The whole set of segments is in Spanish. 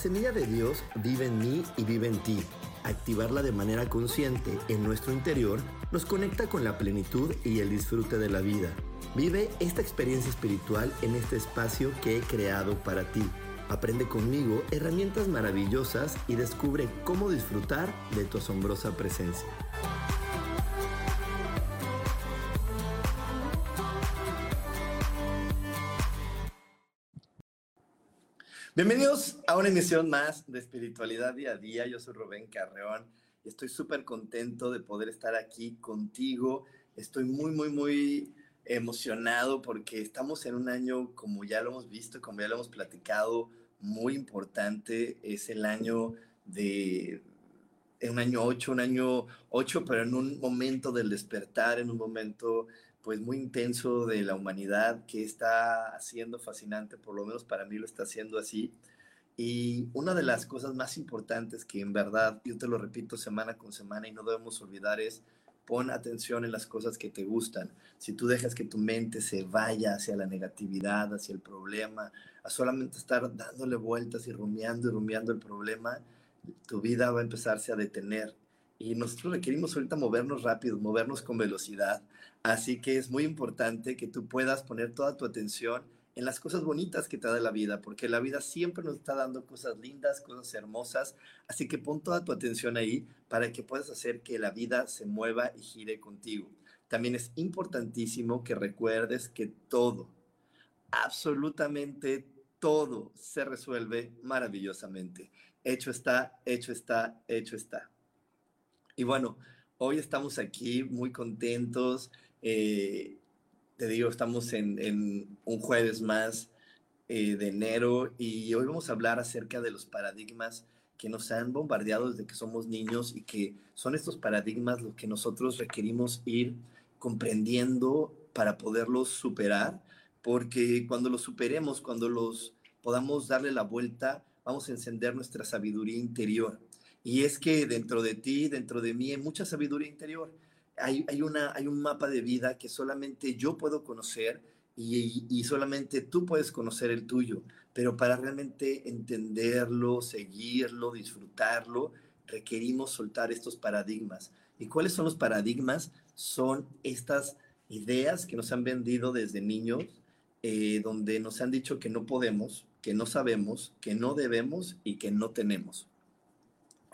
Semilla de Dios vive en mí y vive en ti. Activarla de manera consciente en nuestro interior nos conecta con la plenitud y el disfrute de la vida. Vive esta experiencia espiritual en este espacio que he creado para ti Aprende conmigo herramientas maravillosas y descubre cómo disfrutar de tu asombrosa presencia. Bienvenidos a una emisión más de Espiritualidad Día a Día. Yo soy Rubén Carreón y estoy súper contento de poder estar aquí contigo. Estoy muy, muy, muy emocionado porque estamos en un año, como ya lo hemos visto, como ya lo hemos platicado, muy importante. Es el año de un año 8, un año 8, pero en un momento del despertar, en un momento pues muy intenso de la humanidad que está haciendo fascinante, por lo menos para mí lo está haciendo así. Y una de las cosas más importantes que en verdad, yo te lo repito semana con semana y no debemos olvidar es pon atención en las cosas que te gustan. Si tú dejas que tu mente se vaya hacia la negatividad, hacia el problema, a solamente estar dándole vueltas y rumiando y rumiando el problema, tu vida va a empezarse a detener. Y nosotros requerimos ahorita movernos rápido, movernos con velocidad. Así que es muy importante que tú puedas poner toda tu atención en las cosas bonitas que te da la vida, porque la vida siempre nos está dando cosas lindas, cosas hermosas, así que pon toda tu atención ahí para que puedas hacer que la vida se mueva y gire contigo. También es importantísimo que recuerdes que todo, absolutamente todo se resuelve maravillosamente. Hecho está, hecho está, hecho está. Y bueno, hoy estamos aquí muy contentos. Eh, te digo, estamos en, un jueves más eh, de enero y hoy vamos a hablar acerca de los paradigmas que nos han bombardeado desde que somos niños y que son estos paradigmas los que nosotros requerimos ir comprendiendo para poderlos superar, porque cuando los superemos, cuando los podamos darle la vuelta, vamos a encender nuestra sabiduría interior. Y es que dentro de ti, dentro de mí, hay mucha sabiduría interior hay, una, hay un mapa de vida que solamente yo puedo conocer y, solamente tú puedes conocer el tuyo, pero para realmente entenderlo, seguirlo, disfrutarlo, requerimos soltar estos paradigmas. ¿Y cuáles son los paradigmas? Son estas ideas que nos han vendido desde niños, eh, donde nos han dicho que no podemos, que no sabemos, que no debemos y que no tenemos.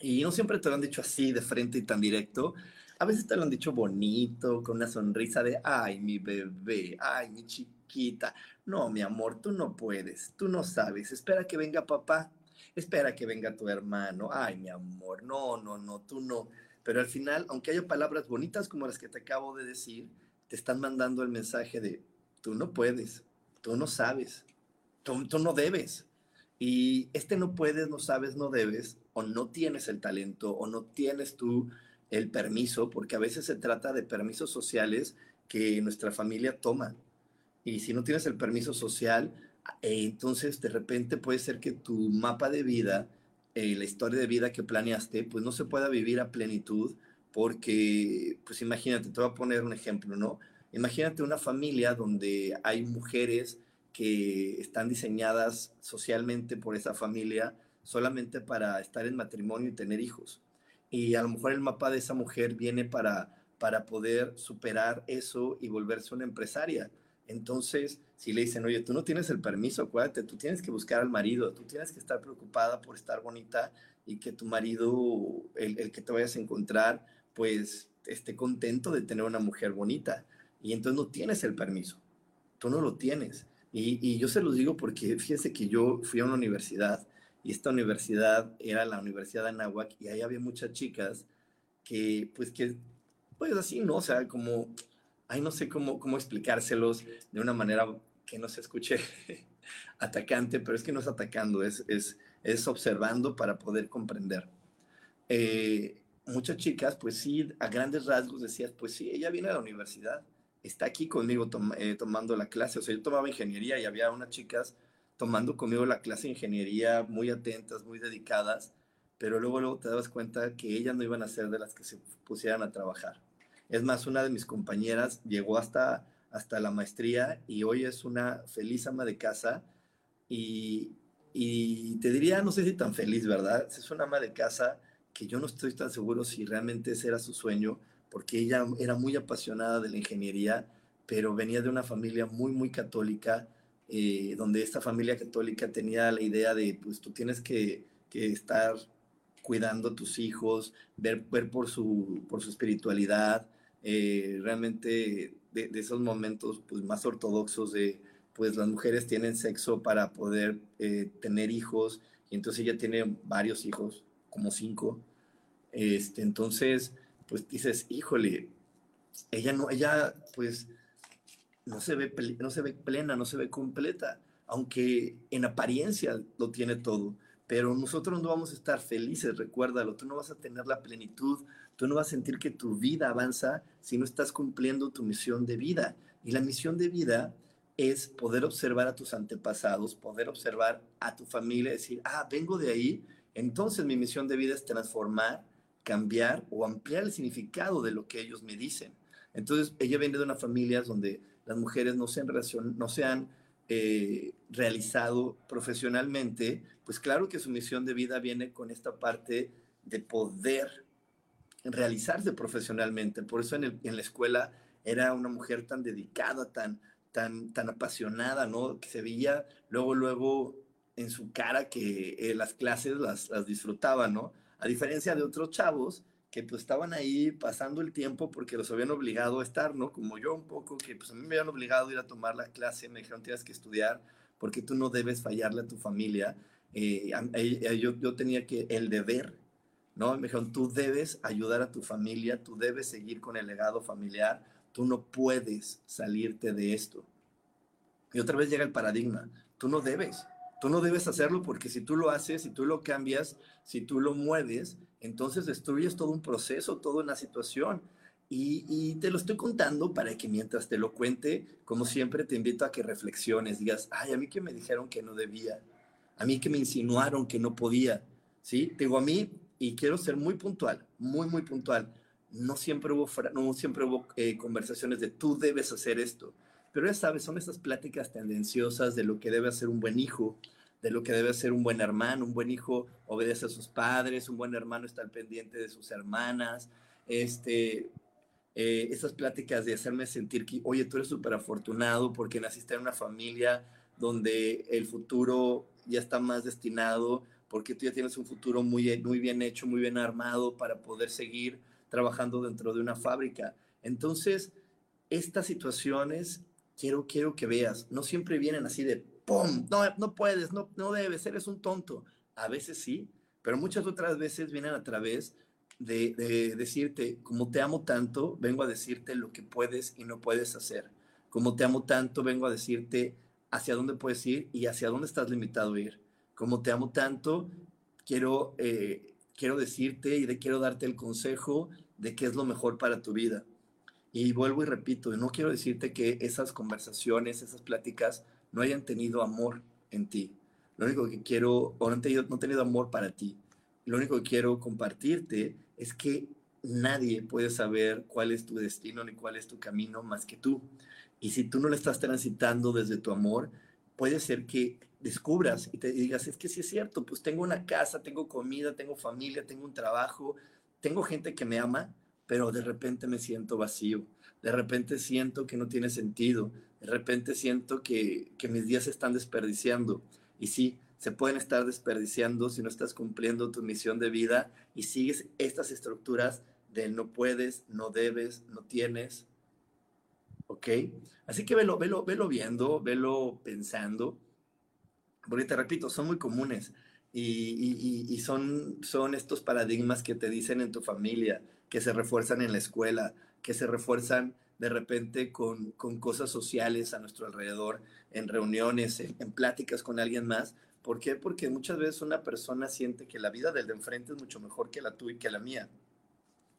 Y no siempre te lo han dicho así de frente y tan directo, a veces te lo han dicho bonito, con una sonrisa de, ay, mi bebé, ay, mi chiquita. No, mi amor, tú no puedes, tú no sabes. Espera que venga papá, espera que venga tu hermano. Ay, mi amor, no, no, no, tú no. Pero al final, aunque haya palabras bonitas como las que te acabo de decir, te están mandando el mensaje de, tú no puedes, tú no sabes, tú, tú no debes. Y este no puedes, no sabes, no debes, o no tienes el talento, o no tienes tú el permiso, porque a veces se trata de permisos sociales que nuestra familia toma. Y si no tienes el permiso social, eh, entonces de repente puede ser que tu mapa de vida, eh, la historia de vida que planeaste, pues no se pueda vivir a plenitud, porque, pues imagínate, te voy a poner un ejemplo, ¿no? Imagínate una familia donde hay mujeres que están diseñadas socialmente por esa familia solamente para estar en matrimonio y tener hijos y a lo mejor el mapa de esa mujer viene para, para poder superar eso y volverse una empresaria. Entonces, si le dicen, oye, tú no tienes el permiso, acuérdate, tú tienes que buscar al marido, tú tienes que estar preocupada por estar bonita y que tu marido, el, que te vayas a encontrar, pues esté contento de tener una mujer bonita. Y entonces no tienes el permiso, tú no lo tienes. Y, y yo se los digo porque fíjense que yo fui a una universidad y esta universidad era la Universidad de Anáhuac y ahí había muchas chicas que, pues que, pues así, ¿no? O sea, como ay, no sé cómo, cómo explicárselos de una manera que no se escuche atacante, pero es que no es atacando, es, es, es observando para poder comprender. Eh, muchas chicas, pues sí, a grandes rasgos decías, pues sí, ella viene a la universidad, está aquí conmigo eh, tomando la clase. O sea, yo tomaba ingeniería y había unas chicas tomando conmigo la clase de ingeniería muy atentas, muy dedicadas, pero luego, luego te dabas cuenta que ellas no iban a ser de las que se pusieran a trabajar. Es más, una de mis compañeras llegó hasta, hasta la maestría y hoy es una feliz ama de casa y, y te diría, no sé si tan feliz, ¿verdad? Es una ama de casa que yo no estoy tan seguro si realmente ese era su sueño, porque ella era muy apasionada de la ingeniería, pero venía de una familia muy, muy católica, eh, donde esta familia católica tenía la idea de, pues tú tienes que, que estar cuidando a tus hijos, ver, ver por, su, por su espiritualidad, eh, realmente de, esos momentos pues, más ortodoxos de, pues las mujeres tienen sexo para poder eh, tener hijos, y entonces ella tiene varios hijos, como cinco. Este, entonces, pues dices, híjole, ella no, ella pues no se ve, no se ve plena, no se ve completa, aunque en apariencia lo tiene todo. Pero nosotros no vamos a estar felices, recuérdalo, tú no vas a tener la plenitud, tú no vas a sentir que tu vida avanza si no estás cumpliendo tu misión de vida. Y la misión de vida es poder observar a tus antepasados, poder observar a tu familia, decir, ah, vengo de ahí, entonces mi misión de vida es transformar, cambiar o ampliar el significado de lo que ellos me dicen. Entonces ella viene de una familia donde las mujeres no se han, no se han eh, realizado profesionalmente, pues claro que su misión de vida viene con esta parte de poder realizarse profesionalmente. Por eso en, la escuela era una mujer tan dedicada, tan, tan, tan apasionada, ¿no? Que se veía luego, luego en su cara que eh, las clases las, las disfrutaba, ¿no? A diferencia de otros chavos que pues estaban ahí pasando el tiempo porque los habían obligado a estar, ¿no? Como yo un poco, que pues a mí me habían obligado a ir a tomar la clase, me dijeron tienes que estudiar porque tú no debes fallarle a tu familia. Eh, yo, yo tenía que el deber, ¿no? Me dijeron tú debes ayudar a tu familia, tú debes seguir con el legado familiar, tú no puedes salirte de esto. Y otra vez llega el paradigma, tú no debes, Tú no debes hacerlo porque si tú lo haces, si tú lo cambias, si tú lo mueves, entonces destruyes todo un proceso, toda una situación. Y, te lo estoy contando para que mientras te lo cuente, como siempre, te invito a que reflexiones, digas, ay, a mí que me dijeron que no debía, a mí que me insinuaron que no podía, ¿sí? Te digo a mí, y quiero ser muy puntual, muy, muy puntual, no siempre hubo, no siempre hubo eh, conversaciones de tú debes hacer esto. Pero ya sabes, son esas pláticas tendenciosas de lo que debe hacer un buen hijo, de lo que debe ser un buen hermano. Un buen hijo obedece a sus padres, un buen hermano está al pendiente de sus hermanas. Este, eh, esas pláticas de hacerme sentir que, oye, tú eres súper afortunado porque naciste en una familia donde el futuro ya está más destinado, porque tú ya tienes un futuro muy, muy bien hecho, muy bien armado para poder seguir trabajando dentro de una fábrica. Entonces, estas situaciones quiero, quiero que veas, no siempre vienen así de ¡pum! No, no puedes, no, no debes, eres un tonto. A veces sí, pero muchas otras veces vienen a través de, de, decirte, como te amo tanto, vengo a decirte lo que puedes y no puedes hacer. Como te amo tanto, vengo a decirte hacia dónde puedes ir y hacia dónde estás limitado a ir. Como te amo tanto, quiero, eh, quiero decirte y de, quiero darte el consejo de qué es lo mejor para tu vida. Y vuelvo y repito, no quiero decirte que esas conversaciones, esas pláticas no hayan tenido amor en ti. Lo único que quiero, o no, tenido, no he tenido amor para ti. Lo único que quiero compartirte es que nadie puede saber cuál es tu destino ni cuál es tu camino más que tú. Y si tú no lo estás transitando desde tu amor, puede ser que descubras y te digas, es que sí es cierto, pues tengo una casa, tengo comida, tengo familia, tengo un trabajo, tengo gente que me ama, pero de repente me siento vacío, de repente siento que no tiene sentido, de repente siento que, que mis días se están desperdiciando. Y sí, se pueden estar desperdiciando si no estás cumpliendo tu misión de vida y sigues estas estructuras de no puedes, no debes, no tienes. ¿Ok? Así que velo, velo, velo viendo, velo pensando. Porque te repito, son muy comunes y, y, y son, son estos paradigmas que te dicen en tu familia, que se refuerzan en la escuela, que se refuerzan de repente con, con cosas sociales a nuestro alrededor, en reuniones, en, pláticas con alguien más. ¿Por qué? Porque muchas veces una persona siente que la vida del de enfrente es mucho mejor que la tuya y que la mía.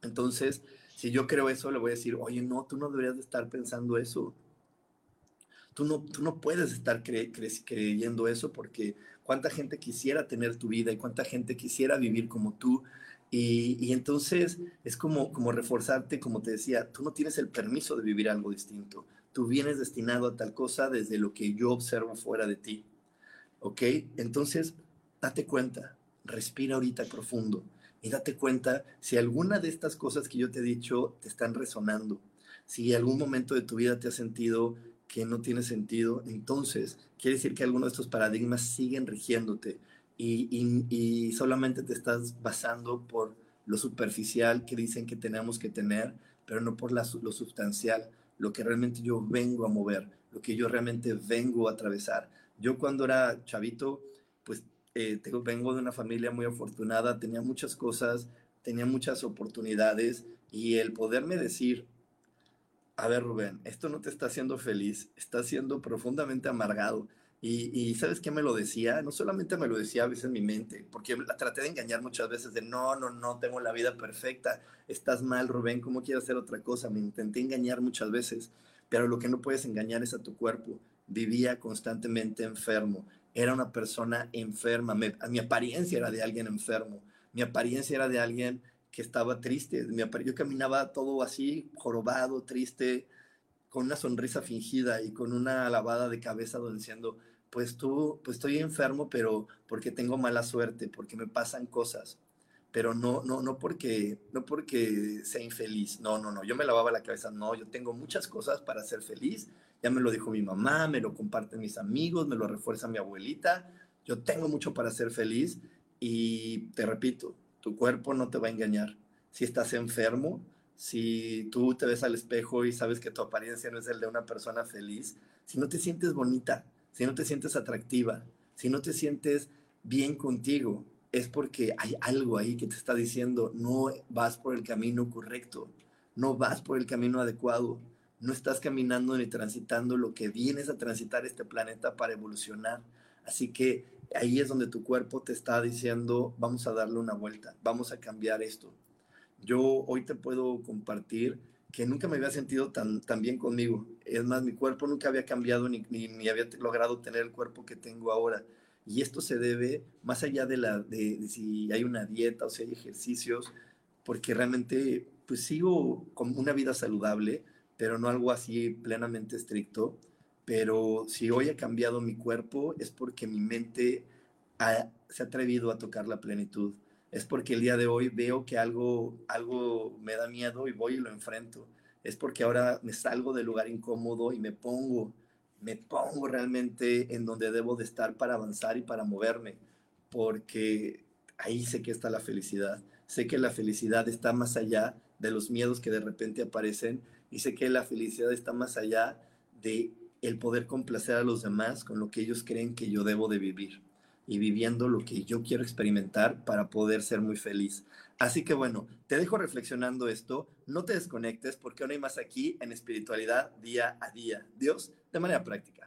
Entonces, si yo creo eso, le voy a decir, oye, no, tú no deberías de estar pensando eso. Tú no, tú no puedes estar cre cre creyendo eso porque cuánta gente quisiera tener tu vida y cuánta gente quisiera vivir como tú. Y, y, entonces es como, como reforzarte, como te decía, tú no tienes el permiso de vivir algo distinto. Tú vienes destinado a tal cosa desde lo que yo observo fuera de ti. ¿Ok? Entonces, date cuenta, respira ahorita profundo y date cuenta si alguna de estas cosas que yo te he dicho te están resonando. Si algún momento de tu vida te has sentido que no tiene sentido, entonces quiere decir que algunos de estos paradigmas siguen rigiéndote y, solamente te estás basando por lo superficial que dicen que tenemos que tener, pero no por lo sustancial, lo que realmente yo vengo a mover, lo que yo realmente vengo a atravesar. Yo cuando era chavito, pues eh, tengo, vengo de una familia muy afortunada, tenía muchas cosas, tenía muchas oportunidades y el poderme decir, a ver, Rubén, esto no te está haciendo feliz, está siendo profundamente amargado. Y, ¿sabes qué me lo decía? No solamente me lo decía a veces en mi mente, porque la traté de engañar muchas veces de no, no, no, tengo la vida perfecta, estás mal, Rubén, ¿cómo quieres hacer otra cosa? Me intenté engañar muchas veces, pero lo que no puedes engañar es a tu cuerpo. Vivía constantemente enfermo, era una persona enferma, mi apariencia era de alguien enfermo, mi apariencia era de alguien que estaba triste. yo caminaba todo así, jorobado, triste, con una sonrisa fingida y con una lavada de cabeza diciendo, pues tú, pues estoy enfermo, pero porque tengo mala suerte, porque me pasan cosas, pero no, no, no porque, no porque sea infeliz, no, no, no, yo me lavaba la cabeza, no, yo tengo muchas cosas para ser feliz, ya me lo dijo mi mamá, me lo comparten mis amigos, me lo refuerza mi abuelita, yo tengo mucho para ser feliz y te repito, tu cuerpo no te va a engañar. Si estás enfermo, si tú te ves al espejo y sabes que tu apariencia no es el de una persona feliz, si no te sientes bonita, si no te sientes atractiva, si no te sientes bien contigo, es porque hay algo ahí que te está diciendo, no vas por el camino correcto, no vas por el camino adecuado, no estás caminando ni transitando lo que vienes a transitar este planeta para evolucionar. Así que ahí es donde tu cuerpo te está diciendo, vamos a darle una vuelta, vamos a cambiar esto. Yo hoy te puedo compartir que nunca me había sentido tan, tan bien conmigo. Es más, mi cuerpo nunca había cambiado ni, ni, había logrado tener el cuerpo que tengo ahora. Y esto se debe, más allá de, la, de, si hay una dieta o si hay ejercicios, porque realmente pues sigo con una vida saludable, pero no algo así plenamente estricto pero si hoy ha cambiado mi cuerpo es porque mi mente se ha atrevido a tocar la plenitud. Es porque el día de hoy veo que algo, algo me da miedo y voy y lo enfrento. Es porque ahora me salgo del lugar incómodo y me pongo, me pongo realmente en donde debo de estar para avanzar y para moverme. Porque ahí sé que está la felicidad. Sé que la felicidad está más allá de los miedos que de repente aparecen y sé que la felicidad está más allá de el poder complacer a los demás con lo que ellos creen que yo debo de vivir y viviendo lo que yo quiero experimentar para poder ser muy feliz. Así que bueno, te dejo reflexionando esto, no te desconectes porque aún hay más aquí en espiritualidad día a día. Dios, de manera práctica.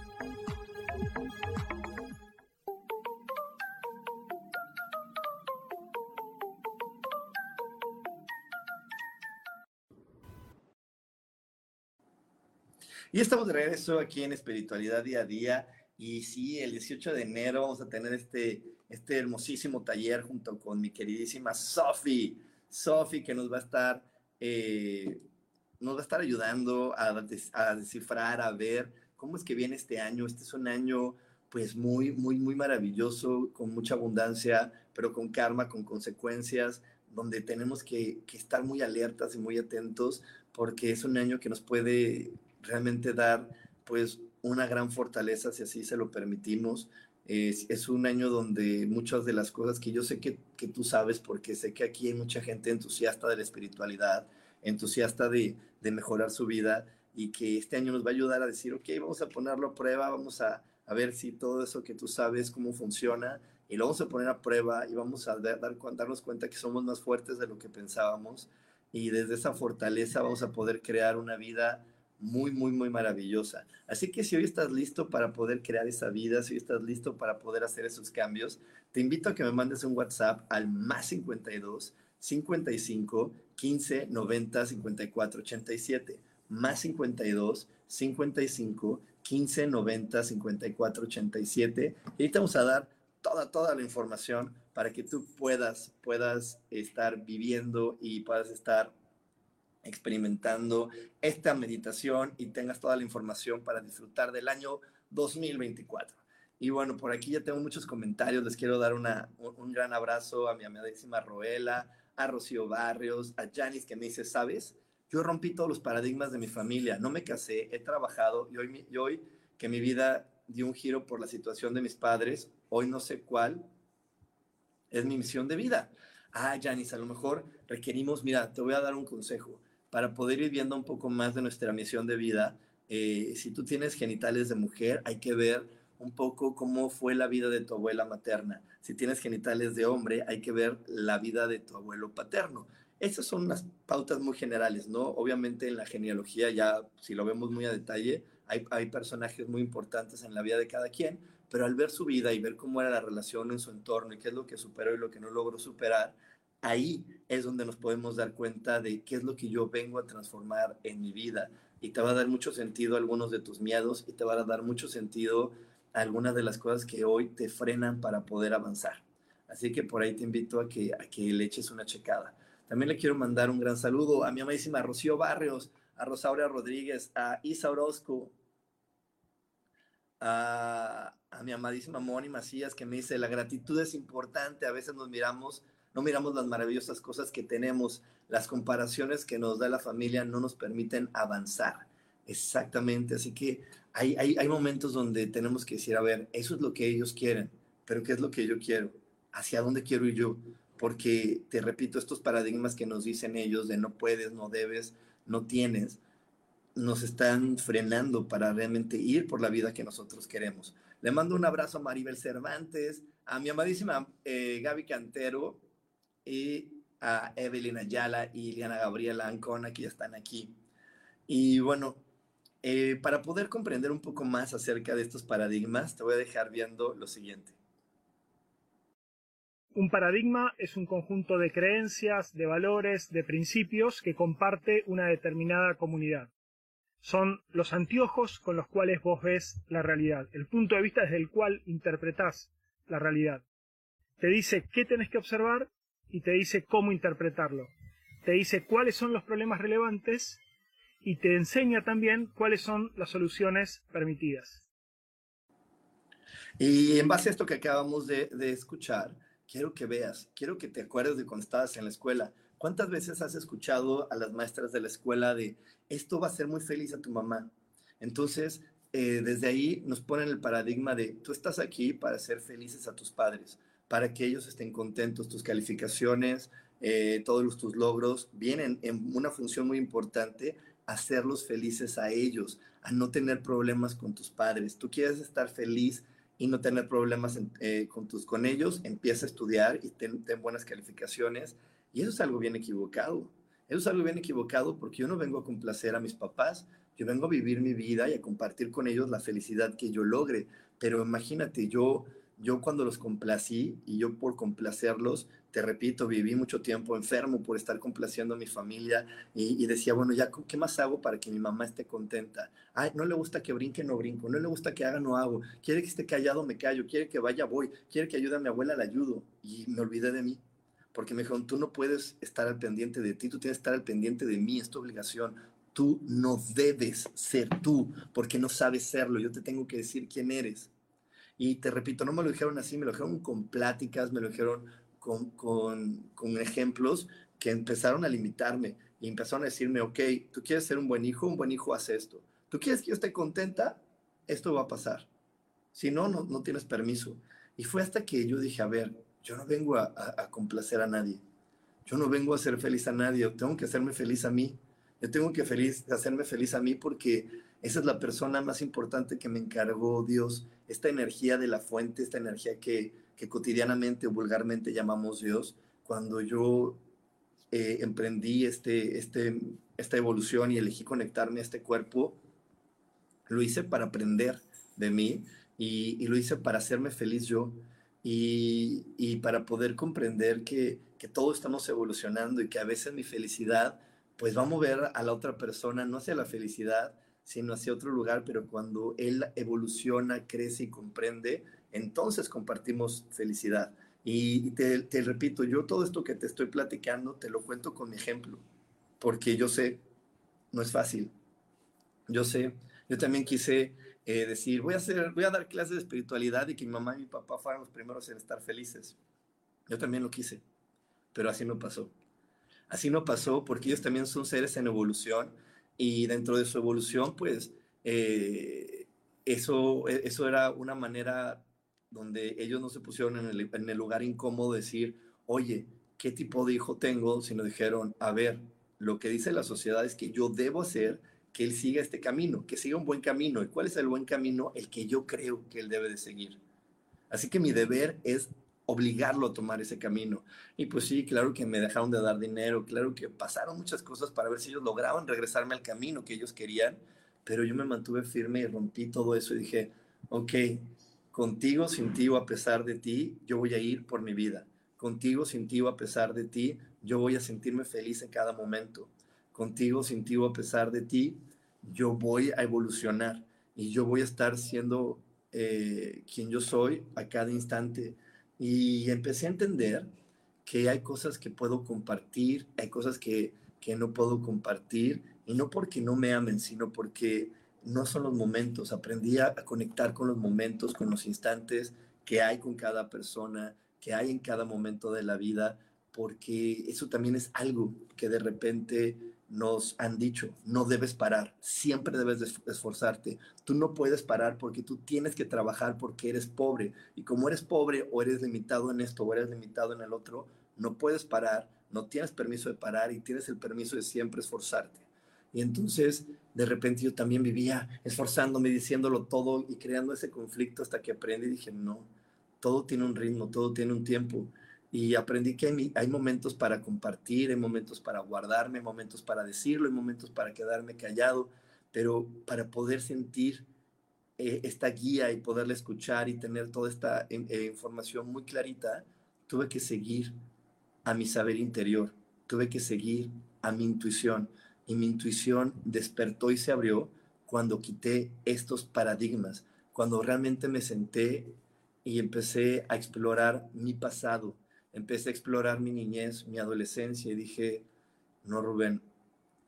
Y estamos de regreso aquí en Espiritualidad Día a Día. Y sí, el 18 de enero vamos a tener este, este hermosísimo taller junto con mi queridísima Sofi. Sofi, que nos va a estar, eh, nos va a estar ayudando a, descifrar, a ver cómo es que viene este año. Este es un año pues muy, muy, muy maravilloso, con mucha abundancia, pero con karma, con consecuencias, donde tenemos que, que estar muy alertas y muy atentos, porque es un año que nos puede realmente dar pues una gran fortaleza si así se lo permitimos. Es, es, un año donde muchas de las cosas que yo sé que, que, tú sabes, porque sé que aquí hay mucha gente entusiasta de la espiritualidad, entusiasta de, de, mejorar su vida y que este año nos va a ayudar a decir, ok, vamos a ponerlo a prueba, vamos a, a ver si todo eso que tú sabes, cómo funciona, y lo vamos a poner a prueba y vamos a dar, dar, darnos cuenta que somos más fuertes de lo que pensábamos y desde esa fortaleza vamos a poder crear una vida muy, muy, muy maravillosa. Así que si hoy estás listo para poder crear esa vida, si hoy estás listo para poder hacer esos cambios, te invito a que me mandes un WhatsApp al más 52 55 15 90 54 87. Más 52 55 15 90 54 87. Y ahí te vamos a dar toda, toda la información para que tú puedas, puedas estar viviendo y puedas estar experimentando esta meditación y tengas toda la información para disfrutar del año 2024. Y bueno, por aquí ya tengo muchos comentarios. Les quiero dar una, un gran abrazo a mi amadísima Roela, a Rocío Barrios, a Janis que me dice, ¿sabes? Yo rompí todos los paradigmas de mi familia, no me casé, he trabajado y hoy, y hoy que mi vida dio un giro por la situación de mis padres, hoy no sé cuál es mi misión de vida. Ah, Janis, a lo mejor requerimos, mira, te voy a dar un consejo para poder ir viendo un poco más de nuestra misión de vida. Eh, si tú tienes genitales de mujer, hay que ver un poco cómo fue la vida de tu abuela materna. Si tienes genitales de hombre, hay que ver la vida de tu abuelo paterno. Esas son unas pautas muy generales, ¿no? Obviamente en la genealogía ya, si lo vemos muy a detalle, hay, hay personajes muy importantes en la vida de cada quien, pero al ver su vida y ver cómo era la relación en su entorno y qué es lo que superó y lo que no logró superar, ahí es donde nos podemos dar cuenta de qué es lo que yo vengo a transformar en mi vida. Y te va a dar mucho sentido algunos de tus miedos y te va a dar mucho sentido algunas de las cosas que hoy te frenan para poder avanzar. Así que por ahí te invito a que, a que le eches una checada. También le quiero mandar un gran saludo a mi amadísima Rocío Barrios, a Rosaura Rodríguez, a Isa Orozco, a, a mi amadísima Moni Macías que me dice, la gratitud es importante, a veces nos miramos no miramos las maravillosas cosas que tenemos, las comparaciones que nos da la familia no nos permiten avanzar. Exactamente, así que hay, hay, hay, momentos donde tenemos que decir, a ver, eso es lo que ellos quieren, pero ¿qué es lo que yo quiero? ¿Hacia dónde quiero ir yo? Porque, te repito, estos paradigmas que nos dicen ellos de no puedes, no debes, no tienes, nos están frenando para realmente ir por la vida que nosotros queremos. Le mando un abrazo a Maribel Cervantes, a mi amadísima eh, Gaby Cantero, y a Evelyn Ayala y Liana Gabriela Ancona, que ya están aquí. Y bueno, eh, para poder comprender un poco más acerca de estos paradigmas, te voy a dejar viendo lo siguiente. Un paradigma es un conjunto de creencias, de valores, de principios que comparte una determinada comunidad. Son los anteojos con los cuales vos ves la realidad, el punto de vista desde el cual interpretás la realidad. Te dice qué tenés que observar y te dice cómo interpretarlo. Te dice cuáles son los problemas relevantes y te enseña también cuáles son las soluciones permitidas. Y en base a esto que acabamos de, escuchar, quiero que veas, quiero que te acuerdes de cuando estabas en la escuela. ¿Cuántas veces has escuchado a las maestras de la escuela de esto va a ser muy feliz a tu mamá? Entonces, eh, desde ahí nos ponen el paradigma de tú estás aquí para ser felices a tus padres, para que ellos estén contentos, tus calificaciones, eh, todos tus logros vienen en una función muy importante, hacerlos felices a ellos, a no tener problemas con tus padres. Tú quieres estar feliz y no tener problemas eh, con, tus, con ellos, empieza a estudiar y ten, buenas calificaciones. Y eso es algo bien equivocado. Eso es algo bien equivocado porque yo no vengo a complacer a mis papás, yo vengo a vivir mi vida y a compartir con ellos la felicidad que yo logre. Pero imagínate, yo yo cuando los complací y yo por complacerlos, te repito, viví mucho tiempo enfermo por estar complaciendo a mi familia y, decía, bueno, ya, ¿qué más hago para que mi mamá esté contenta? Ay, no le gusta que brinque, no brinco, no le gusta que haga, no hago, quiere que esté callado, me callo, quiere que vaya, voy, quiere que ayude a mi abuela, la ayudo. Y me olvidé de mí, porque me dijeron, tú no puedes estar al pendiente de ti, tú tienes que estar al pendiente de mí, es tu obligación. Tú no debes ser tú, porque no sabes serlo, yo te tengo que decir quién eres. Y te repito, no me lo dijeron así, me lo dijeron con pláticas, me lo dijeron con, con, con ejemplos que empezaron a limitarme y empezaron a decirme, ok, tú quieres ser un buen hijo, un buen hijo hace esto. Tú quieres que yo esté contenta, esto va a pasar. Si no, no, no tienes permiso. Y fue hasta que yo dije, a ver, yo no vengo a, a, a, complacer a nadie. Yo no vengo a hacer feliz a nadie. Yo tengo que hacerme feliz a mí. Yo tengo que feliz, hacerme feliz a mí porque esa es la persona más importante que me encargó Dios, esta energía de la fuente, esta energía que, que cotidianamente o vulgarmente llamamos Dios. Cuando yo eh, emprendí este, este, esta evolución y elegí conectarme a este cuerpo, lo hice para aprender de mí y, y lo hice para hacerme feliz yo y, y para poder comprender que, que todos estamos evolucionando y que a veces mi felicidad pues va a mover a la otra persona no hacia la felicidad, sino hacia otro lugar, pero cuando él evoluciona, crece y comprende, entonces compartimos felicidad. Y te, repito, yo todo esto que te estoy platicando, te lo cuento con mi ejemplo, porque yo sé, no es fácil. Yo sé, yo también quise eh, decir, voy a, hacer, voy a dar clases de espiritualidad y que mi mamá y mi papá fueran los primeros en estar felices. Yo también lo quise, pero así no pasó. Así no pasó porque ellos también son seres en evolución y dentro de su evolución, pues eh, eso, e, eso era una manera donde ellos no se pusieron en el, en el lugar incómodo de decir, oye, ¿qué tipo de hijo tengo? Sino dijeron, a ver, lo que dice la sociedad es que yo debo hacer que él siga este camino, que siga un buen camino. ¿Y cuál es el buen camino? El que yo creo que él debe de seguir. Así que mi deber es obligarlo a tomar ese camino. Y pues sí, claro que me dejaron de dar dinero, claro que pasaron muchas cosas para ver si ellos lograban regresarme al camino que ellos querían, pero yo me mantuve firme y rompí todo eso y dije, ok, contigo, sin ti o a pesar de ti, yo voy a ir por mi vida. Contigo, sin ti o a pesar de ti, yo voy a sentirme feliz en cada momento. Contigo, sin ti o a pesar de ti, yo voy a evolucionar y yo voy a estar siendo eh, quien yo soy a cada instante y empecé a entender que hay cosas que puedo compartir, hay cosas que, que no puedo compartir, y no porque no me amen, sino porque no son los momentos. Aprendí a, conectar con los momentos, con los instantes que hay con cada persona, que hay en cada momento de la vida, porque eso también es algo que de repente nos han dicho, no debes parar, siempre debes esforzarte. Tú no puedes parar porque tú tienes que trabajar porque eres pobre. Y como eres pobre o eres limitado en esto o eres limitado en el otro, no puedes parar, no tienes permiso de parar y tienes el permiso de siempre esforzarte. Y entonces, de repente yo también vivía esforzándome, diciéndolo todo y creando ese conflicto hasta que aprendí y dije, no, todo tiene un ritmo, todo tiene un tiempo y aprendí que hay, momentos para compartir, hay momentos para guardarme, hay momentos para decirlo, hay momentos para quedarme callado, pero para poder sentir eh, esta guía y poderla escuchar y tener toda esta eh, información muy clarita, tuve que seguir a mi saber interior, tuve que seguir a mi intuición y mi intuición despertó y se abrió cuando quité estos paradigmas, cuando realmente me senté y empecé a explorar mi pasado, empecé a explorar mi niñez, mi adolescencia y dije, no Rubén,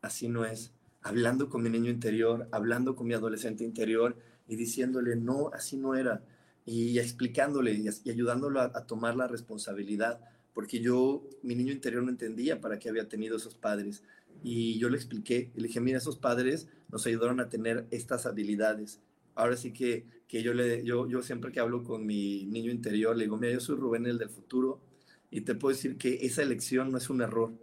así no es. Hablando con mi niño interior, hablando con mi adolescente interior y diciéndole, no, así no era. Y explicándole y, ayudándolo a, a tomar la responsabilidad, porque yo, mi niño interior no entendía para qué había tenido esos padres. Y yo le expliqué, le dije, mira, esos padres nos ayudaron a tener estas habilidades. Ahora sí que, que yo, le, yo, yo siempre que hablo con mi niño interior, le digo, mira, yo soy Rubén el del futuro, y te puedo decir que esa elección no es un error.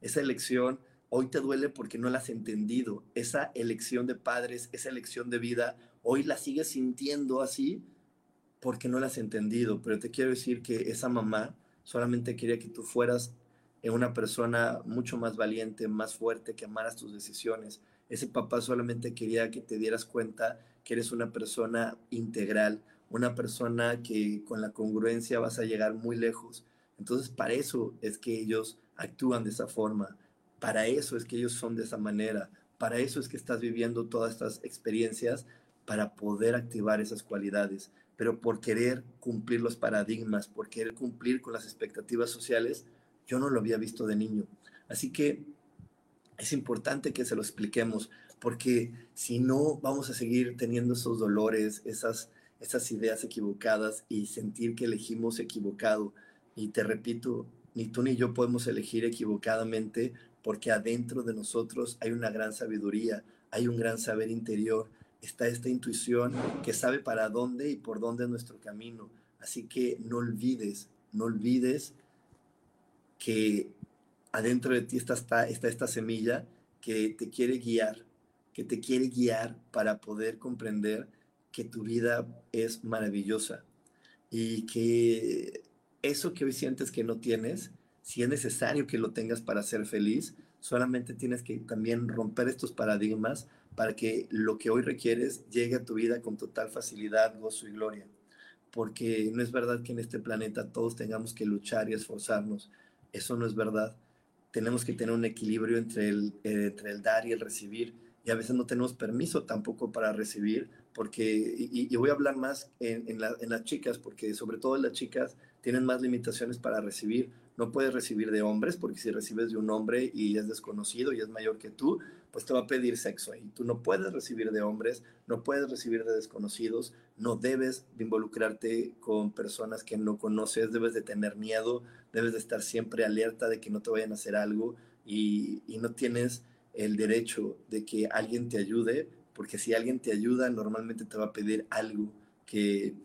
Esa elección hoy te duele porque no la has entendido. Esa elección de padres, esa elección de vida, hoy la sigues sintiendo así porque no la has entendido. Pero te quiero decir que esa mamá solamente quería que tú fueras una persona mucho más valiente, más fuerte, que amaras tus decisiones. Ese papá solamente quería que te dieras cuenta que eres una persona integral, una persona que con la congruencia vas a llegar muy lejos. Entonces, para eso es que ellos actúan de esa forma, para eso es que ellos son de esa manera, para eso es que estás viviendo todas estas experiencias, para poder activar esas cualidades. Pero por querer cumplir los paradigmas, por querer cumplir con las expectativas sociales, yo no lo había visto de niño. Así que es importante que se lo expliquemos, porque si no, vamos a seguir teniendo esos dolores, esas, esas ideas equivocadas y sentir que elegimos equivocado. Y te repito, ni tú ni yo podemos elegir equivocadamente porque adentro de nosotros hay una gran sabiduría, hay un gran saber interior, está esta intuición que sabe para dónde y por dónde es nuestro camino. Así que no olvides, no olvides que adentro de ti está, está, esta semilla que te quiere guiar, que te quiere guiar para poder comprender que tu vida es maravillosa y que eso que hoy sientes que no tienes, si es necesario que lo tengas para ser feliz, solamente tienes que también romper estos paradigmas para que lo que hoy requieres llegue a tu vida con total facilidad, gozo y gloria. Porque no es verdad que en este planeta todos tengamos que luchar y esforzarnos eso no es verdad. Tenemos que tener un equilibrio entre el, eh, entre el dar y el recibir. Y a veces no tenemos permiso tampoco para recibir, porque, y, voy a hablar más en, las chicas, porque sobre todo las chicas tienen más limitaciones para recibir. No puedes recibir de hombres, porque si recibes de un hombre y es desconocido y es mayor que tú, pues te va a pedir sexo ahí. Tú no puedes recibir de hombres, no puedes recibir de desconocidos, no debes de involucrarte con personas que no conoces, debes de tener miedo, debes de estar siempre alerta de que no te vayan a hacer algo y, y no tienes el derecho de que alguien te ayude, porque si alguien te ayuda, normalmente te va a pedir algo que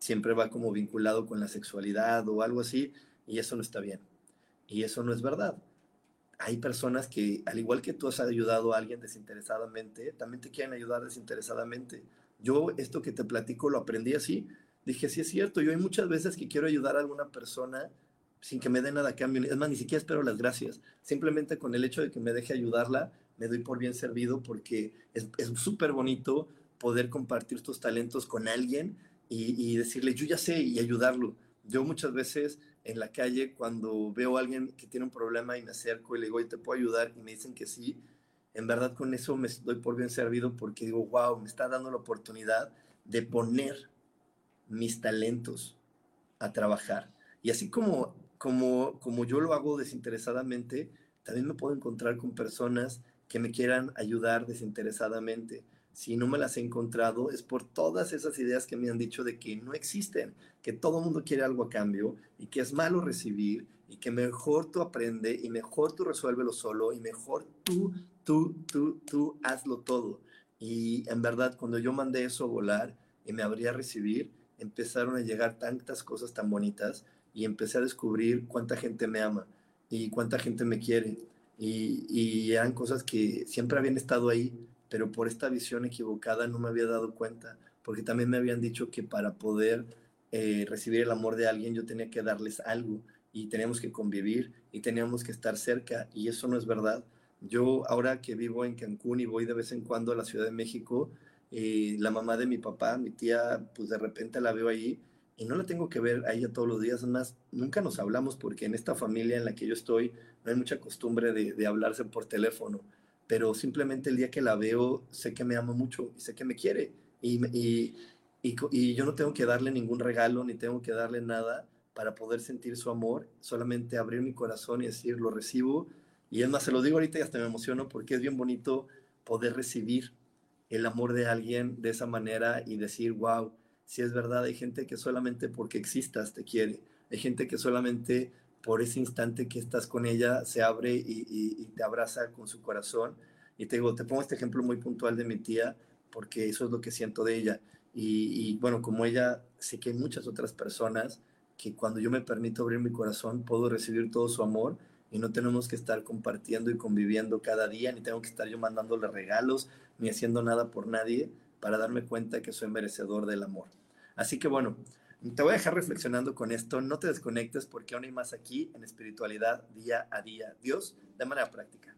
siempre va como vinculado con la sexualidad o algo así, y eso no está bien. Y eso no es verdad. Hay personas que, al igual que tú has ayudado a alguien desinteresadamente, también te quieren ayudar desinteresadamente. Yo esto que te platico lo aprendí así. Dije, sí es cierto, yo hay muchas veces que quiero ayudar a alguna persona sin que me dé nada a cambio. Es más, ni siquiera espero las gracias. Simplemente con el hecho de que me deje ayudarla, me doy por bien servido porque es súper bonito poder compartir tus talentos con alguien y, decirle, yo ya sé, y ayudarlo. Yo muchas veces en la calle, cuando veo a alguien que tiene un problema y me acerco y le digo, ¿te puedo ayudar? Y me dicen que sí, en verdad con eso me doy por bien servido porque digo, wow, me está dando la oportunidad de poner mis talentos a trabajar. Y así como, como, como yo lo hago desinteresadamente, también me puedo encontrar con personas que me quieran ayudar desinteresadamente si no me las he encontrado, es por todas esas ideas que me han dicho de que no existen, que todo mundo quiere algo a cambio y que es malo recibir y que mejor tú aprende y mejor tú resuélvelo solo y mejor tú, tú, tú, tú hazlo todo. Y en verdad, cuando yo mandé eso a volar y me abrí a recibir, empezaron a llegar tantas cosas tan bonitas y empecé a descubrir cuánta gente me ama y cuánta gente me quiere. Y, y eran cosas que siempre habían estado ahí, pero por esta visión equivocada no me había dado cuenta, porque también me habían dicho que para poder eh, recibir el amor de alguien yo tenía que darles algo y teníamos que convivir y teníamos que estar cerca y eso no es verdad. Yo ahora que vivo en Cancún y voy de vez en cuando a la Ciudad de México, eh, la mamá de mi papá, mi tía, pues de repente la veo allí y no la tengo que ver a ella todos los días, más, nunca nos hablamos porque en esta familia en la que yo estoy no hay mucha costumbre de, de hablarse por teléfono, pero simplemente el día que la veo sé que me ama mucho y sé que me quiere y, y, y, y yo no tengo que darle ningún regalo ni tengo que darle nada para poder sentir su amor, solamente abrir mi corazón y decir, lo recibo. Y es más, se lo digo ahorita y hasta me emociono porque es bien bonito poder recibir el amor de alguien de esa manera y decir, wow, si es verdad, hay gente que solamente porque existas te quiere, hay gente que solamente por ese instante que estás con ella se abre y, te abraza con su corazón. Y te digo, te pongo este ejemplo muy puntual de mi tía, porque eso es lo que siento de ella. Y, y, bueno, como ella, sé que hay muchas otras personas que cuando yo me permito abrir mi corazón puedo recibir todo su amor y no tenemos que estar compartiendo y conviviendo cada día, ni tengo que estar yo mandándole regalos, ni haciendo nada por nadie para darme cuenta que soy merecedor del amor. Así que bueno, te voy a dejar reflexionando con esto. No te desconectes porque aún hay más aquí en espiritualidad día a día. Dios, de manera práctica.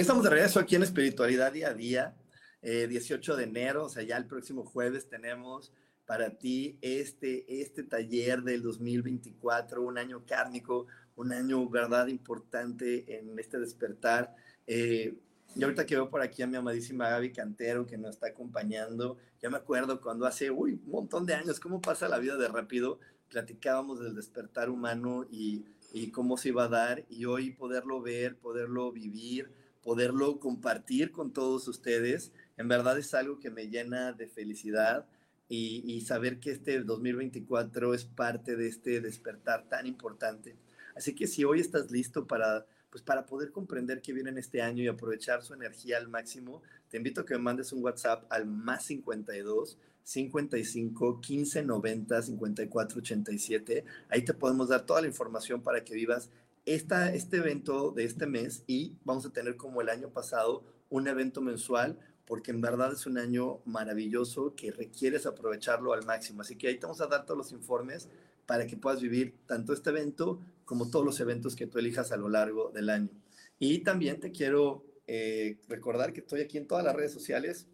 Y estamos de regreso aquí en Espiritualidad Día a Día, 18 eh, de enero, o sea, ya el próximo jueves tenemos para ti este, este taller del 2024, un año kármico, un año, ¿verdad?, importante en este despertar. Eh, y ahorita que veo por aquí a mi amadísima Gaby Cantero que nos está acompañando, ya me acuerdo cuando hace, uy, un montón de años, cómo pasa la vida de rápido, platicábamos del despertar humano y, y cómo se iba a dar, y hoy poderlo ver, poderlo vivir, poderlo compartir con todos ustedes. En verdad es algo que me llena de felicidad y, saber que este 2024 es parte de este despertar tan importante. Así que si hoy estás listo para, pues para poder comprender qué viene en este año y aprovechar su energía al máximo, te invito a que me mandes un WhatsApp al más 52 55 15 90 54 87. Ahí te podemos dar toda la información para que vivas esta, este evento de este mes y vamos a tener como el año pasado un evento mensual porque en verdad es un año maravilloso que requieres aprovecharlo al máximo. Así que ahí te vamos a dar todos los informes para que puedas vivir tanto este evento como todos los eventos que tú elijas a lo largo del año. Y también te quiero eh, recordar que estoy aquí en todas las redes sociales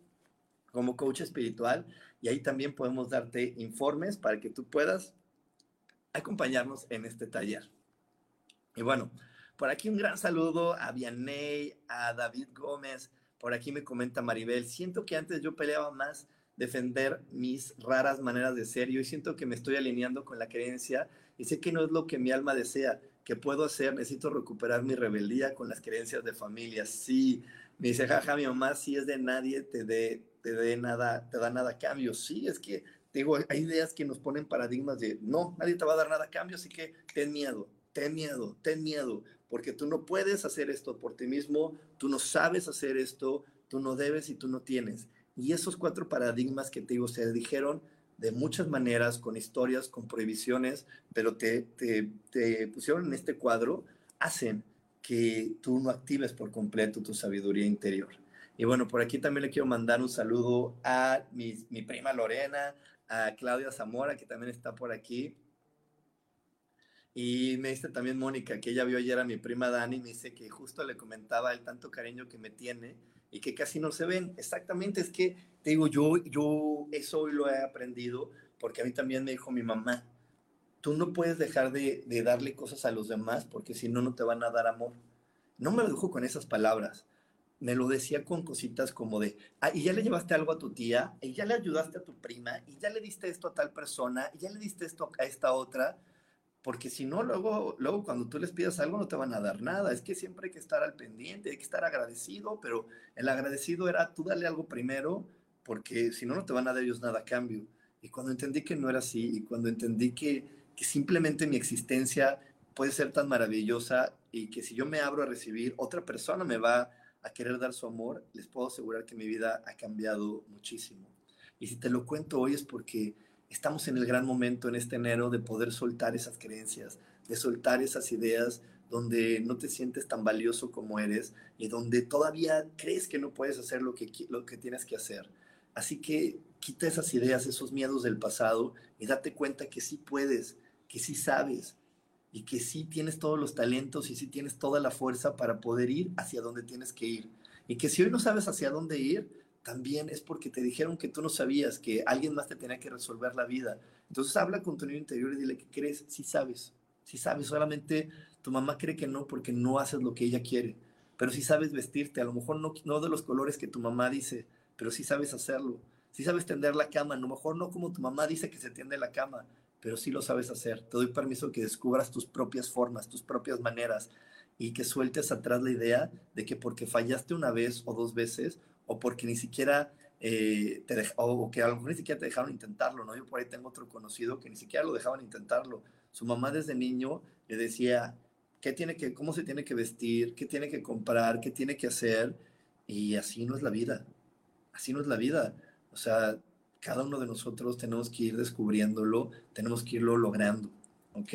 como coach espiritual y ahí también podemos darte informes para que tú puedas acompañarnos en este taller. Y bueno, por aquí un gran saludo a Vianney, a David Gómez. Por aquí me comenta Maribel, siento que antes yo peleaba más defender mis raras maneras de ser y hoy siento que me estoy alineando con la creencia y sé que no es lo que mi alma desea, que puedo hacer, necesito recuperar mi rebeldía con las creencias de familia. Sí, me dice, jaja, mi mamá, si es de nadie, te dé te dé nada, te da nada cambio. Sí, es que digo, hay ideas que nos ponen paradigmas de no, nadie te va a dar nada a cambio, así que ten miedo, ten miedo, ten miedo porque tú no puedes hacer esto por ti mismo, tú no sabes hacer esto, tú no debes y tú no tienes. Y esos cuatro paradigmas que te digo, se dijeron de muchas maneras, con historias, con prohibiciones, pero te, te, te pusieron en este cuadro, hacen que tú no actives por completo tu sabiduría interior. Y bueno, por aquí también le quiero mandar un saludo a mi, mi prima Lorena, a Claudia Zamora, que también está por aquí, y me dice también Mónica que ella vio ayer a mi prima Dani me dice que justo le comentaba el tanto cariño que me tiene y que casi no se ven. Exactamente, es que te digo, yo, yo eso hoy lo he aprendido porque a mí también me dijo mi mamá, tú no puedes dejar de, de darle cosas a los demás porque si no, no te van a dar amor. No me lo dijo con esas palabras, me lo decía con cositas como de, ah, y ya le llevaste algo a tu tía, y ya le ayudaste a tu prima, y ya le diste esto a tal persona, y ya le diste esto a esta otra porque si no, luego, luego cuando tú les pidas algo no te van a dar nada. Es que siempre hay que estar al pendiente, hay que estar agradecido, pero el agradecido era tú dale algo primero, porque si no, no te van a dar ellos nada a cambio. Y cuando entendí que no era así, y cuando entendí que, que simplemente mi existencia puede ser tan maravillosa y que si yo me abro a recibir, otra persona me va a querer dar su amor, les puedo asegurar que mi vida ha cambiado muchísimo. Y si te lo cuento hoy es porque estamos en el gran momento en este enero de poder soltar esas creencias, de soltar esas ideas donde no te sientes tan valioso como eres y donde todavía crees que no puedes hacer lo que, lo que tienes que hacer. Así que quita esas ideas, esos miedos del pasado y date cuenta que sí puedes, que sí sabes y que sí tienes todos los talentos y sí tienes toda la fuerza para poder ir hacia donde tienes que ir. Y que si hoy no sabes hacia dónde ir, también es porque te dijeron que tú no sabías, que alguien más te tenía que resolver la vida. Entonces habla con tu niño interior y dile que crees, si sabes, si sabes, solamente tu mamá cree que no porque no haces lo que ella quiere, pero si sabes vestirte, a lo mejor no, no de los colores que tu mamá dice, pero sí sabes hacerlo, si sabes tender la cama, a lo mejor no como tu mamá dice que se tiende la cama, pero sí lo sabes hacer. Te doy permiso que descubras tus propias formas, tus propias maneras y que sueltes atrás la idea de que porque fallaste una vez o dos veces o porque ni siquiera eh, te o que a lo mejor ni siquiera te dejaron intentarlo, ¿no? Yo por ahí tengo otro conocido que ni siquiera lo dejaban intentarlo. Su mamá desde niño le decía qué tiene que, cómo se tiene que vestir, qué tiene que comprar, qué tiene que hacer, y así no es la vida. Así no es la vida. O sea, cada uno de nosotros tenemos que ir descubriéndolo, tenemos que irlo logrando. ¿Ok?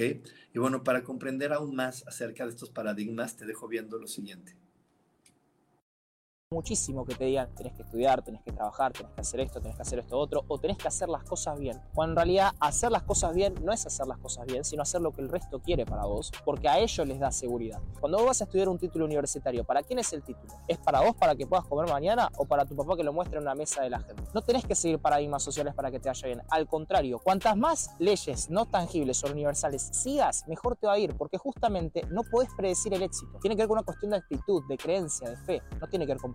Y bueno, para comprender aún más acerca de estos paradigmas, te dejo viendo lo siguiente muchísimo que te digan tenés que estudiar, tenés que trabajar, tenés que hacer esto, tenés que hacer esto otro, o tenés que hacer las cosas bien. Cuando en realidad hacer las cosas bien no es hacer las cosas bien, sino hacer lo que el resto quiere para vos, porque a ellos les da seguridad. Cuando vos vas a estudiar un título universitario, ¿para quién es el título? ¿Es para vos para que puedas comer mañana o para tu papá que lo muestre en una mesa de la gente? No tenés que seguir paradigmas sociales para que te vaya bien. Al contrario, cuantas más leyes no tangibles o universales sigas, mejor te va a ir, porque justamente no podés predecir el éxito. Tiene que ver con una cuestión de actitud, de creencia, de fe, no tiene que ver con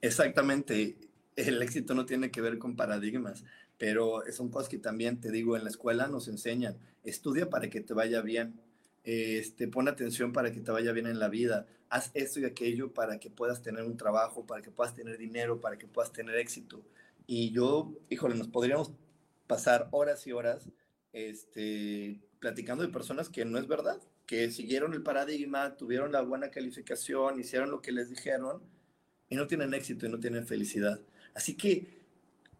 Exactamente, el éxito no tiene que ver con paradigmas, pero es un cosas que también te digo, en la escuela nos enseñan, estudia para que te vaya bien, este, pon atención para que te vaya bien en la vida, haz esto y aquello para que puedas tener un trabajo, para que puedas tener dinero, para que puedas tener éxito. Y yo, híjole, nos podríamos pasar horas y horas este, platicando de personas que no es verdad, que siguieron el paradigma, tuvieron la buena calificación, hicieron lo que les dijeron y no tienen éxito y no tienen felicidad. Así que,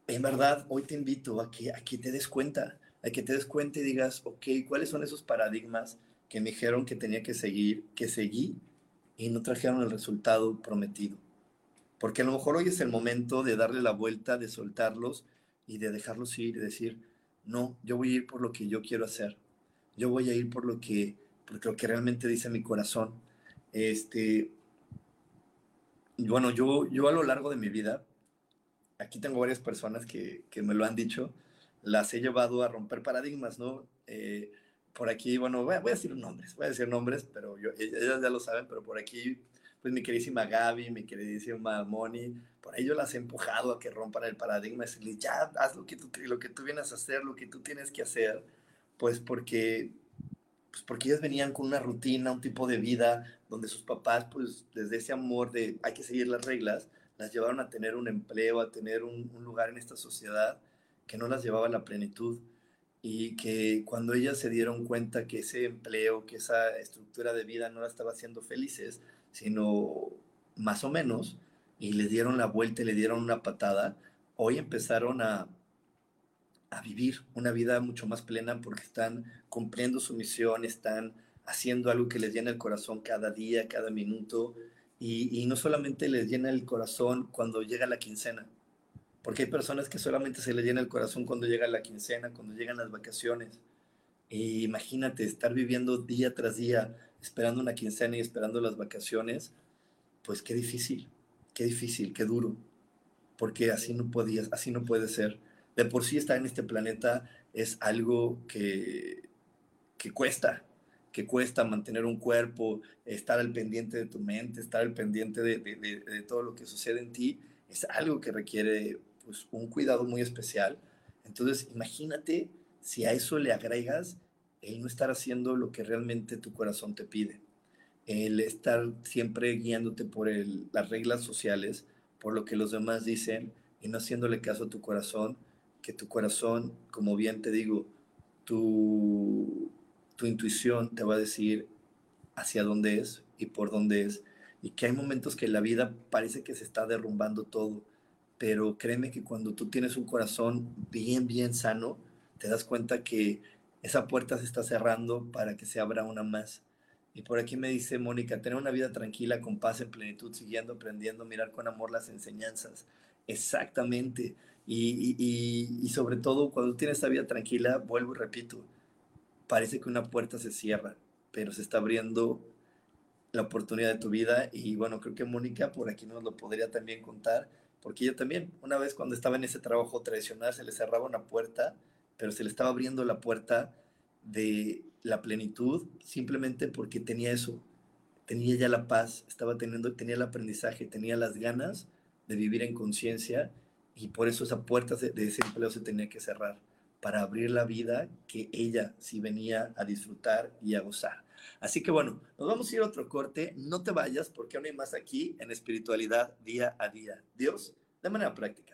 en verdad, hoy te invito a que, a que te des cuenta, a que te des cuenta y digas, ok, ¿cuáles son esos paradigmas que me dijeron que tenía que seguir, que seguí y no trajeron el resultado prometido? Porque a lo mejor hoy es el momento de darle la vuelta, de soltarlos y de dejarlos ir y decir, no, yo voy a ir por lo que yo quiero hacer. Yo voy a ir por lo que porque lo que realmente dice mi corazón. Este, bueno, yo, yo a lo largo de mi vida, aquí tengo varias personas que, que me lo han dicho, las he llevado a romper paradigmas, ¿no? Eh, por aquí, bueno, voy a, decir nombres, voy a decir nombres, pero yo, ellas ya lo saben, pero por aquí, pues mi queridísima Gaby, mi queridísima Moni, por ahí yo las he empujado a que rompan el paradigma, decirle, ya, haz lo que, tú, lo que tú vienes a hacer, lo que tú tienes que hacer, pues porque, pues porque ellas venían con una rutina, un tipo de vida, donde sus papás, pues desde ese amor de hay que seguir las reglas, las llevaron a tener un empleo, a tener un, lugar en esta sociedad que no las llevaba a la plenitud. Y que cuando ellas se dieron cuenta que ese empleo, que esa estructura de vida no la estaba haciendo felices, sino más o menos, y le dieron la vuelta y le dieron una patada, hoy empezaron a, a vivir una vida mucho más plena porque están cumpliendo su misión, están haciendo algo que les llena el corazón cada día, cada minuto, y, y no solamente les llena el corazón cuando llega la quincena, porque hay personas que solamente se les llena el corazón cuando llega la quincena, cuando llegan las vacaciones. Y imagínate estar viviendo día tras día, esperando una quincena y esperando las vacaciones, pues qué difícil, qué difícil, qué duro, porque así no podías, así no puede ser. De por sí estar en este planeta es algo que, que cuesta, que cuesta mantener un cuerpo, estar al pendiente de tu mente, estar al pendiente de, de, todo lo que sucede en ti, es algo que requiere pues un cuidado muy especial. Entonces, imagínate si a eso le agregas el no estar haciendo lo que realmente tu corazón te pide, el estar siempre guiándote por las reglas sociales, por lo que los demás dicen y no haciéndole caso a tu corazón, que tu corazón, como bien te digo, tu, tu intuición te va a decir hacia dónde es y por dónde es, y que hay momentos que la vida parece que se está derrumbando todo, pero créeme que cuando tú tienes un corazón bien, bien sano, te das cuenta que esa puerta se está cerrando para que se abra una más. Y por aquí me dice Mónica, tener una vida tranquila, con paz, en plenitud, siguiendo, aprendiendo, mirar con amor las enseñanzas. Exactamente. Y, sobre todo, cuando tienes esa vida tranquila, vuelvo y repito, parece que una puerta se cierra, pero se está abriendo la oportunidad de tu vida. Y bueno, creo que Mónica por aquí nos lo podría también contar porque ella también, una vez cuando estaba en ese trabajo tradicional, se le cerraba una puerta, pero se le estaba abriendo la puerta de la plenitud simplemente porque tenía eso, tenía ya la paz, estaba teniendo, tenía el aprendizaje, tenía las ganas de vivir en conciencia y por eso esa puerta de, ese empleo se tenía que cerrar para abrir la vida que ella sí venía a disfrutar y a gozar. Así que bueno, nos vamos a ir a otro corte. No te vayas porque aún hay más aquí en espiritualidad día a día. Dios, de manera práctica.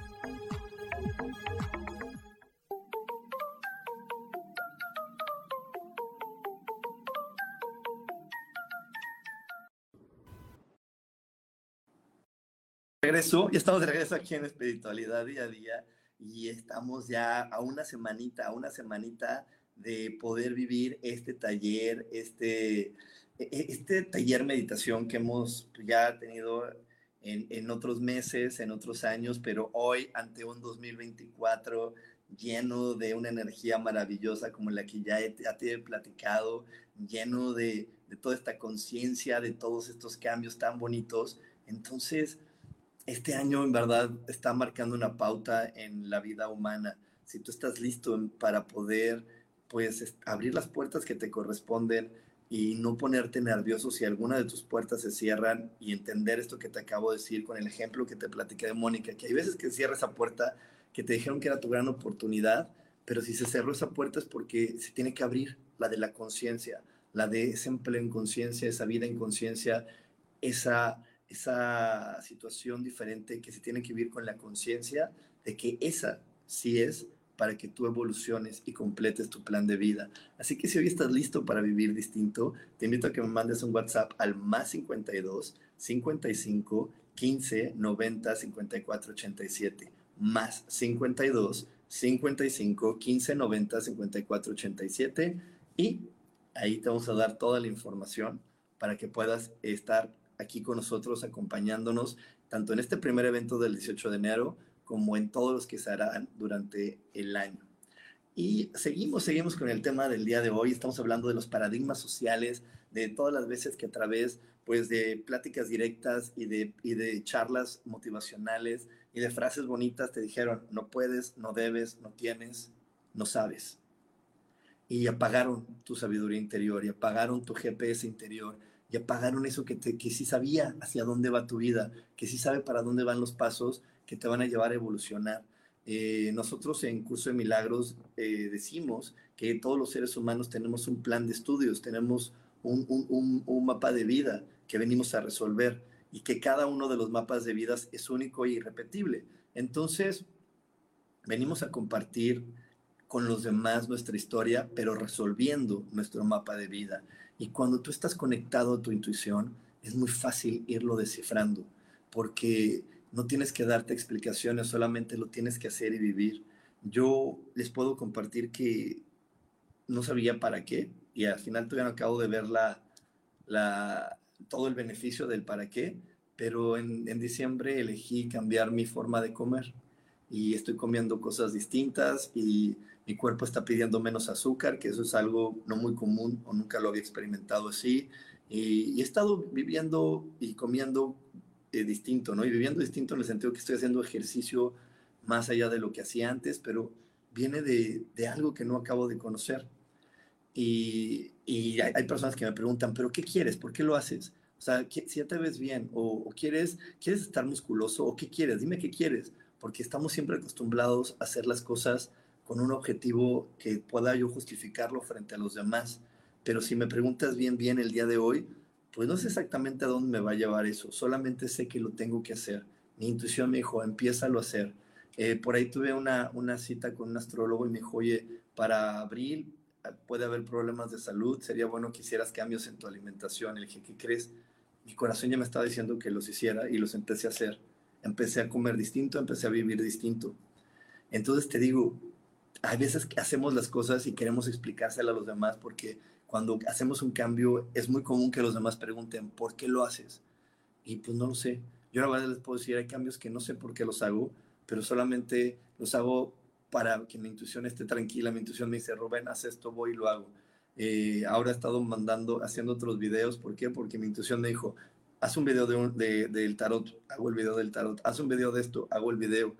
Regreso, ya estamos de regreso aquí en espiritualidad día a día y estamos ya a una semanita, a una semanita de poder vivir este taller, este, e, e, este taller meditación que hemos ya tenido en, en, otros meses, en otros años, pero hoy ante un 2024 lleno de una energía maravillosa como la que ya, te he platicado, lleno de, de toda esta conciencia, de todos estos cambios tan bonitos. Entonces, este año en verdad está marcando una pauta en la vida humana. Si tú estás listo para poder, pues, abrir las puertas que te corresponden, y no ponerte nervioso si alguna de tus puertas se cierran y entender esto que te acabo de decir con el ejemplo que te platiqué de Mónica, que hay veces que cierra esa puerta que te dijeron que era tu gran oportunidad, pero si se cerró esa puerta es porque se tiene que abrir la de la conciencia, la de ese empleo en conciencia, esa vida en conciencia, esa, esa situación diferente que se tiene que vivir con la conciencia de que esa sí es para que tú evoluciones y completes tu plan de vida. Así que si hoy estás listo para vivir distinto, te invito a que me mandes un WhatsApp al más 52 55 15 90 54 87. Más 52 55 15 90 54 87. Y ahí te vamos a dar toda la información para que puedas estar aquí con nosotros acompañándonos tanto en este primer evento del 18 de enero como en todos los que se harán durante el año. Y seguimos, seguimos con el tema del día de hoy. Estamos hablando de los paradigmas sociales, de todas las veces que a través pues, de pláticas directas y de, y de charlas motivacionales y de frases bonitas te dijeron, no puedes, no debes, no tienes, no sabes. Y apagaron tu sabiduría interior y apagaron tu GPS interior y apagaron eso que, te, que sí sabía hacia dónde va tu vida, que sí sabe para dónde van los pasos que te van a llevar a evolucionar. Eh, nosotros en Curso de Milagros eh, decimos que todos los seres humanos tenemos un plan de estudios, tenemos un, un, un, mapa de vida que venimos a resolver y que cada uno de los mapas de vidas es único e irrepetible. Entonces, venimos a compartir con los demás nuestra historia, pero resolviendo nuestro mapa de vida. Y cuando tú estás conectado a tu intuición, es muy fácil irlo descifrando, porque no tienes que darte explicaciones, solamente lo tienes que hacer y vivir. Yo les puedo compartir que no sabía para qué y al final todavía no acabo de ver la, todo el beneficio del para qué, pero en, en diciembre elegí cambiar mi forma de comer y estoy comiendo cosas distintas y mi cuerpo está pidiendo menos azúcar, que eso es algo no muy común o nunca lo había experimentado así. Y, y he estado viviendo y comiendo eh, distinto, ¿no? Y viviendo distinto en el sentido que estoy haciendo ejercicio más allá de lo que hacía antes, pero viene de, algo que no acabo de conocer. Y, hay, personas que me preguntan, ¿pero qué quieres? ¿Por qué lo haces? O sea, si ya te ves bien, o, o, quieres, quieres estar musculoso, o qué quieres, dime qué quieres, porque estamos siempre acostumbrados a hacer las cosas con un objetivo que pueda yo justificarlo frente a los demás. Pero si me preguntas bien, bien el día de hoy, pues no sé exactamente a dónde me va a llevar eso, solamente sé que lo tengo que hacer. Mi intuición me dijo, empieza a hacer. Eh, por ahí tuve una, una cita con un astrólogo y me dijo, oye, para abril ah, puede haber problemas de salud, sería bueno que hicieras cambios en tu alimentación. Le dije, ¿qué crees? Mi corazón ya me estaba diciendo que los hiciera y los empecé a hacer. Empecé a comer distinto, empecé a vivir distinto. Entonces te digo, hay veces que hacemos las cosas y queremos explicárselo a los demás porque cuando hacemos un cambio, es muy común que los demás pregunten, ¿por qué lo haces? Y pues no lo sé. Yo la verdad les puedo decir, hay cambios que no sé por qué los hago, pero solamente los hago para que mi intuición esté tranquila. Mi intuición me dice, Rubén, haz esto, voy y lo hago. Eh, ahora he estado mandando, haciendo otros videos. ¿Por qué? Porque mi intuición me dijo, haz un video de un, de, del tarot, hago el video del tarot. Haz un video de esto, hago el video.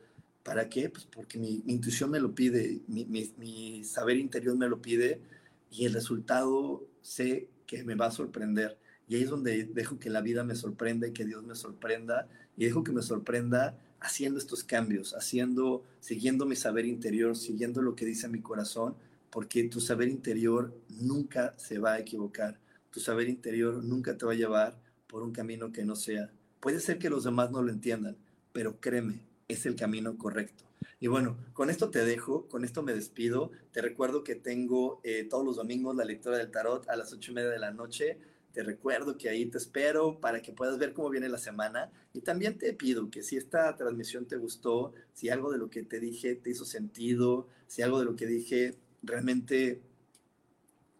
¿Para qué? Pues porque mi, intuición me lo pide, mi, saber interior me lo pide y el resultado sé que me va a sorprender. Y ahí es donde dejo que la vida me sorprenda que Dios me sorprenda y dejo que me sorprenda haciendo estos cambios, haciendo, siguiendo mi saber interior, siguiendo lo que dice mi corazón, porque tu saber interior nunca se va a equivocar. Tu saber interior nunca te va a llevar por un camino que no sea. Puede ser que los demás no lo entiendan, pero créeme, es el camino correcto. Y bueno, con esto te dejo, con esto me despido. Te recuerdo que tengo eh, todos los domingos la lectura del tarot a las ocho y media de la noche. Te recuerdo que ahí te espero para que puedas ver cómo viene la semana. Y también te pido que si esta transmisión te gustó, si algo de lo que te dije te hizo sentido, si algo de lo que dije realmente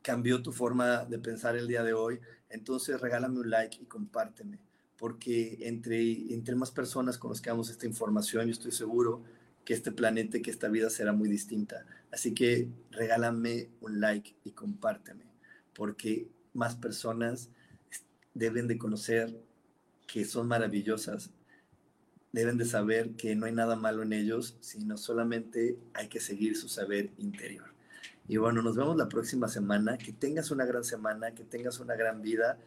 cambió tu forma de pensar el día de hoy, entonces regálame un like y compárteme, porque entre, entre más personas conozcamos esta información, yo estoy seguro que este planeta que esta vida será muy distinta. Así que regálame un like y compárteme, porque más personas deben de conocer que son maravillosas, deben de saber que no hay nada malo en ellos, sino solamente hay que seguir su saber interior. Y bueno, nos vemos la próxima semana. Que tengas una gran semana, que tengas una gran vida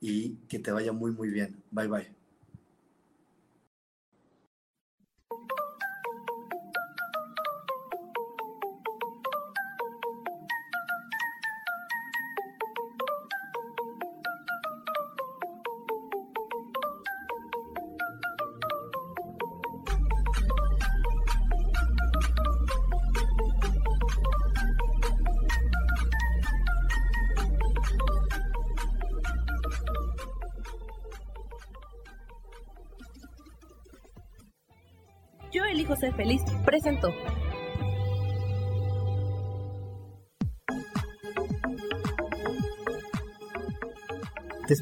y que te vaya muy, muy bien. Bye, bye.